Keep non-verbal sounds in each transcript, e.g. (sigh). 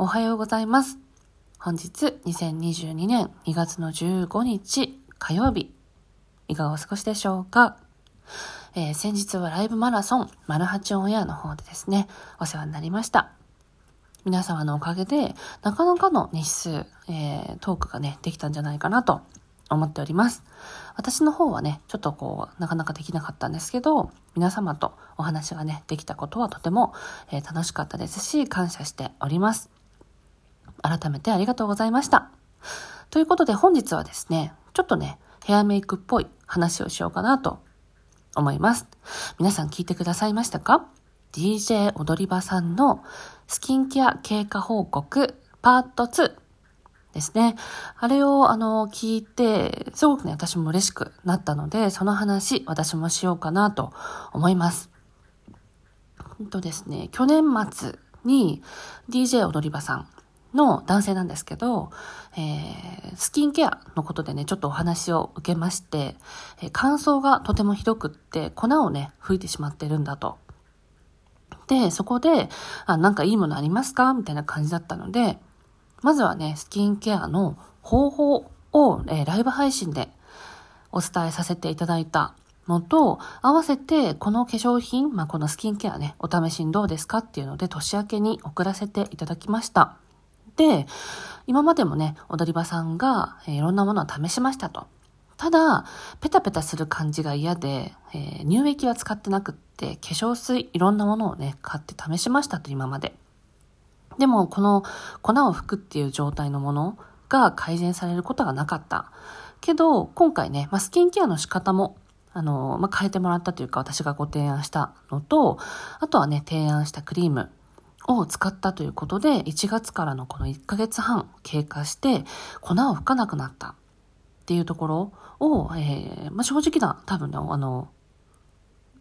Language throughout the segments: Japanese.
おはようございます。本日2022年2月の15日火曜日、いかがお過ごしでしょうか、えー、先日はライブマラソン、マルハチオンエアの方でですね、お世話になりました。皆様のおかげで、なかなかの日数、えー、トークがね、できたんじゃないかなと思っております。私の方はね、ちょっとこう、なかなかできなかったんですけど、皆様とお話がね、できたことはとても、えー、楽しかったですし、感謝しております。改めてありがとうございました。ということで本日はですね、ちょっとね、ヘアメイクっぽい話をしようかなと思います。皆さん聞いてくださいましたか ?DJ 踊り場さんのスキンケア経過報告パート2ですね。あれをあの聞いて、すごくね、私も嬉しくなったので、その話、私もしようかなと思います。ほんとですね、去年末に DJ 踊り場さんの男性なんですけど、えー、スキンケアのことでね、ちょっとお話を受けまして、えー、乾燥がとてもひどくって、粉をね、吹いてしまってるんだと。で、そこで、あ、なんかいいものありますかみたいな感じだったので、まずはね、スキンケアの方法を、えー、ライブ配信でお伝えさせていただいたのと、合わせてこの化粧品、まあ、このスキンケアね、お試しにどうですかっていうので年明けに送らせていただきました。で、今までもね、踊り場さんが、え、いろんなものを試しましたと。ただ、ペタペタする感じが嫌で、えー、乳液は使ってなくって、化粧水、いろんなものをね、買って試しましたと、今まで。でも、この粉を吹くっていう状態のものが改善されることがなかった。けど、今回ね、まあ、スキンケアの仕方も、あの、まあ、変えてもらったというか、私がご提案したのと、あとはね、提案したクリームを使ったということで、1月からのこの1ヶ月半経過して、粉を吹かなくなったっていうところを、えー、まあ、正直な、多分ね、あの、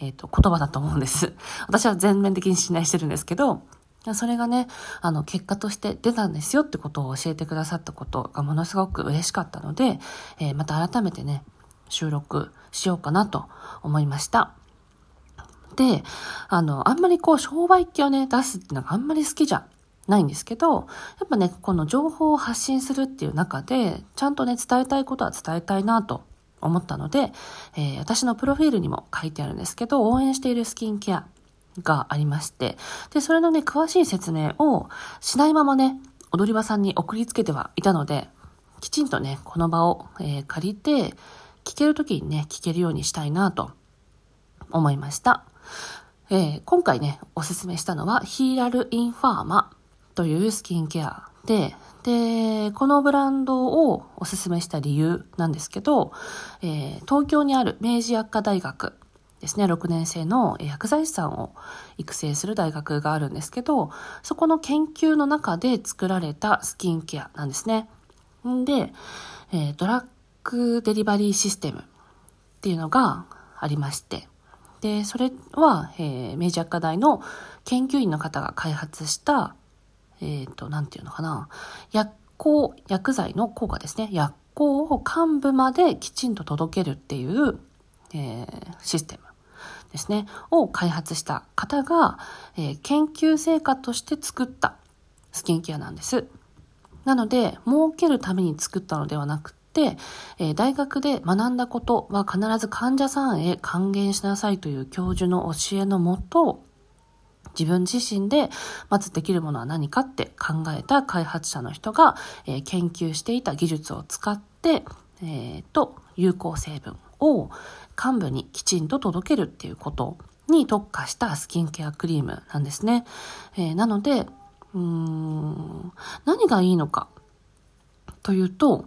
えっ、ー、と、言葉だと思うんです。私は全面的に信頼してるんですけど、それがね、あの、結果として出たんですよってことを教えてくださったことがものすごく嬉しかったので、えー、また改めてね、収録しようかなと思いました。で、あの、あんまりこう、商売機をね、出すっていうのがあんまり好きじゃないんですけど、やっぱね、この情報を発信するっていう中で、ちゃんとね、伝えたいことは伝えたいなと思ったので、えー、私のプロフィールにも書いてあるんですけど、応援しているスキンケアがありまして、で、それのね、詳しい説明をしないままね、踊り場さんに送りつけてはいたので、きちんとね、この場を、えー、借りて、聞けるときにね、聞けるようにしたいなと思いました。えー、今回ね、おすすめしたのは、ヒーラルインファーマというスキンケアで、で、このブランドをおすすめした理由なんですけど、えー、東京にある明治薬科大学ですね、6年生の薬剤師さんを育成する大学があるんですけど、そこの研究の中で作られたスキンケアなんですね。で、えー、ドラッグデリバリーシステムっていうのがありまして、で、それは、えー、明治薬科大の研究員の方が開発した、えっ、ー、と、なんていうのかな、薬効、薬剤の効果ですね。薬効を幹部まできちんと届けるっていう、えー、システムですね、を開発した方が、えー、研究成果として作ったスキンケアなんです。なので、儲けるために作ったのではなく、えー、大学で学んだことは必ず患者さんへ還元しなさいという教授の教えのもと、自分自身でまずできるものは何かって考えた開発者の人が、えー、研究していた技術を使って、えー、と、有効成分を幹部にきちんと届けるっていうことに特化したスキンケアクリームなんですね。えー、なので、うーん、何がいいのかというと、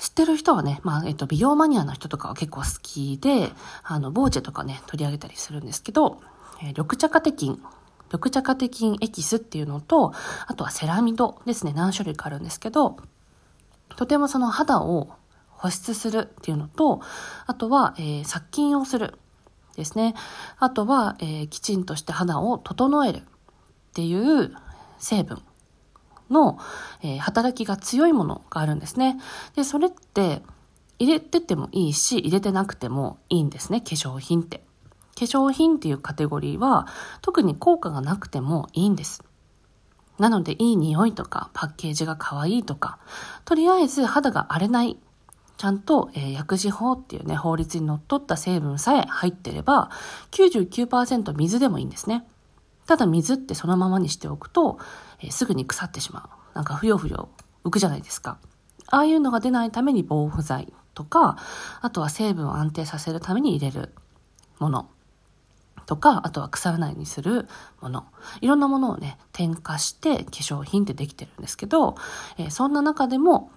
知ってる人はね、まあ、えっと、美容マニアの人とかは結構好きで、あの、ボーチェとかね、取り上げたりするんですけど、えー、緑茶カテキン、緑茶カテキンエキスっていうのと、あとはセラミドですね、何種類かあるんですけど、とてもその肌を保湿するっていうのと、あとは、えー、殺菌をするですね。あとは、えー、きちんとして肌を整えるっていう成分の、えー、働きが強いものがあるんですね。で、それって入れててもいいし、入れてなくてもいいんですね、化粧品って。化粧品っていうカテゴリーは特に効果がなくてもいいんです。なので、いい匂いとか、パッケージが可愛いとか、とりあえず肌が荒れない、ちゃんと、えー、薬事法っていうね、法律にのっとった成分さえ入ってれば、99%水でもいいんですね。ただ水ってそのままにしておくと、え、すぐに腐ってしまう。なんかふよふよ浮くじゃないですか。ああいうのが出ないために防腐剤とか、あとは成分を安定させるために入れるものとか、あとは腐らないようにするもの。いろんなものをね、添加して化粧品ってできてるんですけど、えー、そんな中でも、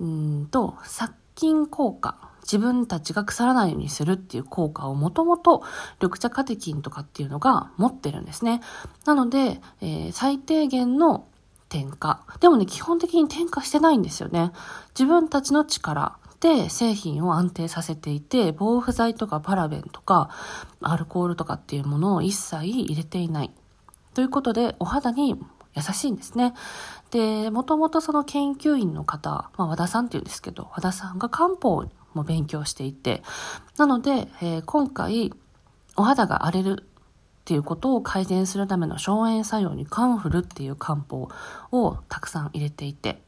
うんと、殺菌効果。自分たちが腐らないようにするっていう効果をもともと緑茶カテキンとかっていうのが持ってるんですね。なので、えー、最低限の添加。でもね、基本的に添加してないんですよね。自分たちの力で製品を安定させていて、防腐剤とかパラベンとか、アルコールとかっていうものを一切入れていない。ということで、お肌に優しいんですね。で、もともとその研究員の方、まあ、和田さんっていうんですけど、和田さんが漢方も勉強していて、なので、えー、今回、お肌が荒れるっていうことを改善するための消炎作用にカンフルっていう漢方をたくさん入れていて、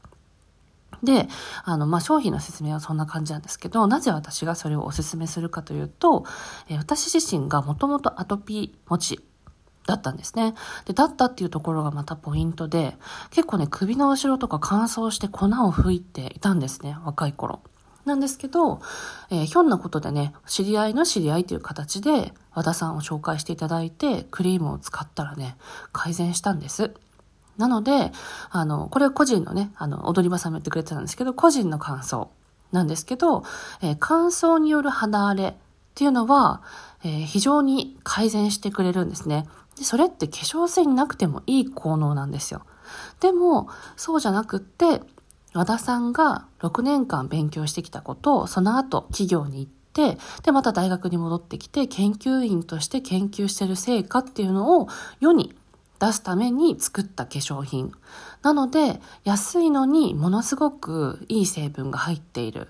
で、あの、まあ、商品の説明はそんな感じなんですけど、なぜ私がそれをお勧めするかというと、えー、私自身がもともとアトピー持ちだったんですね。で、だったっていうところがまたポイントで、結構ね、首の後ろとか乾燥して粉を吹いていたんですね、若い頃。なんですけど、えー、ひょんなことでね、知り合いの知り合いという形で、和田さんを紹介していただいて、クリームを使ったらね、改善したんです。なので、あの、これは個人のね、あの、踊り場さんも言ってくれてたんですけど、個人の感想なんですけど、えー、乾燥による肌荒れっていうのは、えー、非常に改善してくれるんですね。で、それって化粧水になくてもいい効能なんですよ。でも、そうじゃなくって、和田さんが6年間勉強してきたことをその後企業に行って、で、また大学に戻ってきて研究員として研究してる成果っていうのを世に出すために作った化粧品。なので、安いのにものすごくいい成分が入っている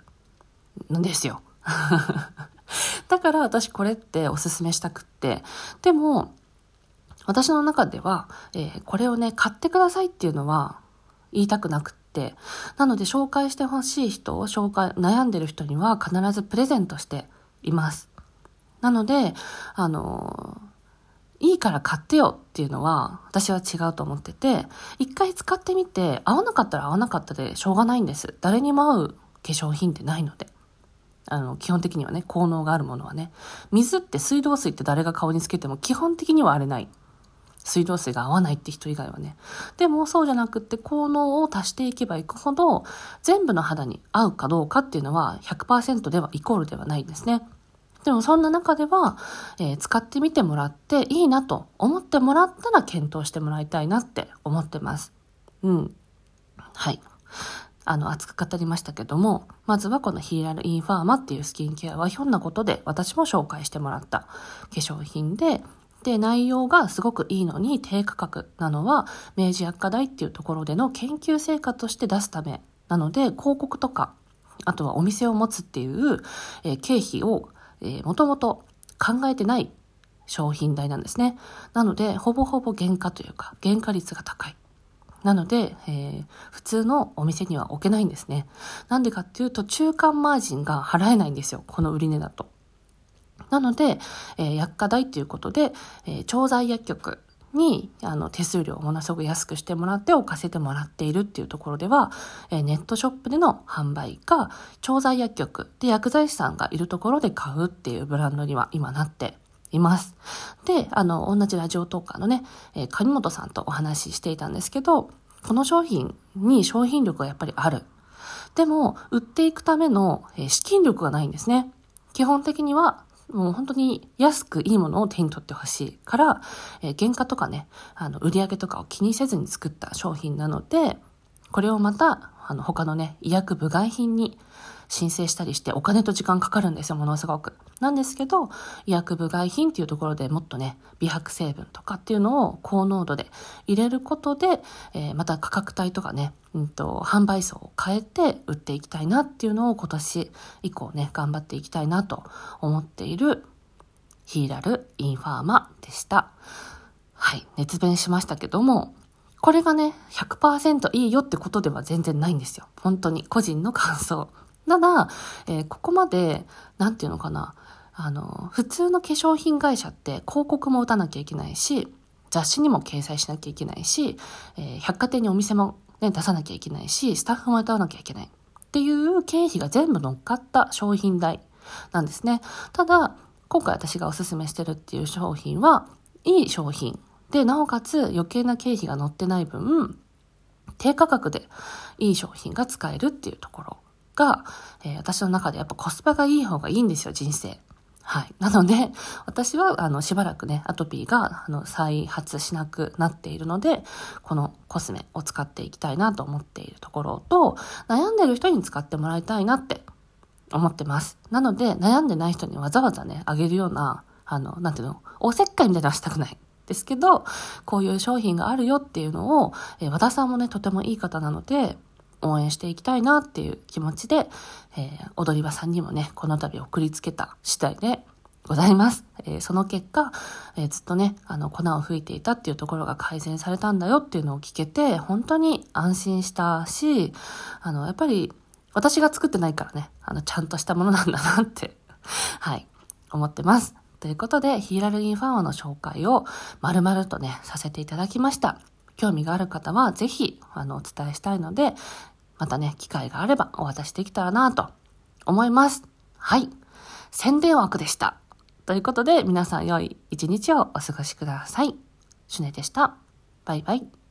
んですよ。(laughs) だから私これっておすすめしたくって。でも、私の中では、えー、これをね、買ってくださいっていうのは言いたくなくて、なので紹介してほしい人を紹介、悩んでる人には必ずプレゼントしています。なので、あのいいから買ってよっていうのは私は違うと思ってて、一回使ってみて合わなかったら合わなかったでしょうがないんです。誰にも合う化粧品ってないので。あの、基本的にはね、効能があるものはね。水って水道水って誰が顔につけても基本的には荒れない。水道水が合わないって人以外はね。でもそうじゃなくって効能を足していけばいくほど全部の肌に合うかどうかっていうのは100%ではイコールではないんですね。でもそんな中では、えー、使ってみてもらっていいなと思ってもらったら検討してもらいたいなって思ってます。うん。はい。あの、熱く語りましたけども、まずはこのヒーラルインファーマっていうスキンケアはひょんなことで私も紹介してもらった化粧品で、で、内容がすごくいいのに低価格なのは、明治薬科大っていうところでの研究成果として出すためなので、広告とか、あとはお店を持つっていう、えー、経費を、えー、もともと考えてない商品代なんですね。なので、ほぼほぼ原価というか、原価率が高い。なので、えー、普通のお店には置けないんですね。なんでかっていうと、中間マージンが払えないんですよ。この売値だと。なので、えー、薬価代ということで、えー、調剤薬局にあの手数料をものすごく安くしてもらって置かせてもらっているっていうところでは、え、ネットショップでの販売か、調剤薬局で薬剤師さんがいるところで買うっていうブランドには今なっています。で、あの、同じラジオトーカーのね、えー、金本さんとお話ししていたんですけど、この商品に商品力がやっぱりある。でも、売っていくための、え、資金力がないんですね。基本的にはもう本当に安くいいものを手に取ってほしいから、えー、原価とかね、あの、売り上げとかを気にせずに作った商品なので、これをまた、あの、他のね、医薬部外品に申請したりしてお金と時間かかるんですよ、ものすごく。なんですけど、医薬部外品っていうところでもっとね、美白成分とかっていうのを高濃度で入れることで、えー、また価格帯とかね、うんと、販売層を変えて売っていきたいなっていうのを今年以降ね、頑張っていきたいなと思っているヒーラルインファーマでした。はい、熱弁しましたけども、これがね、100%いいよってことでは全然ないんですよ。本当に。個人の感想。ただ、えー、ここまで、なんていうのかな。あの、普通の化粧品会社って広告も打たなきゃいけないし、雑誌にも掲載しなきゃいけないし、えー、百貨店にお店も、ね、出さなきゃいけないし、スタッフも雇わなきゃいけない。っていう経費が全部乗っかった商品代なんですね。ただ、今回私がおすすめしてるっていう商品は、いい商品。で、なおかつ余計な経費が乗ってない分、低価格でいい商品が使えるっていうところが、えー、私の中でやっぱコスパがいい方がいいんですよ、人生。はい。なので、私は、あの、しばらくね、アトピーが、あの、再発しなくなっているので、このコスメを使っていきたいなと思っているところと、悩んでる人に使ってもらいたいなって思ってます。なので、悩んでない人にわざわざね、あげるような、あの、なんていうの、おせっかいみたいなのはしたくない。ですけど、こういう商品があるよっていうのを、え和田さんもね、とてもいい方なので、応援していきたいなっていう気持ちで、えー、踊り場さんにもね、この度送りつけた次第でございます。えー、その結果、えー、ずっとね、あの、粉を吹いていたっていうところが改善されたんだよっていうのを聞けて、本当に安心したし、あの、やっぱり、私が作ってないからね、あの、ちゃんとしたものなんだなって (laughs) はい、思ってます。ということで、ヒーラルインファンワの紹介を丸々とね、させていただきました。興味がある方はぜひ、あの、お伝えしたいので、またね、機会があればお渡しできたらなと思います。はい。宣伝枠でした。ということで、皆さん良い一日をお過ごしください。シュネでした。バイバイ。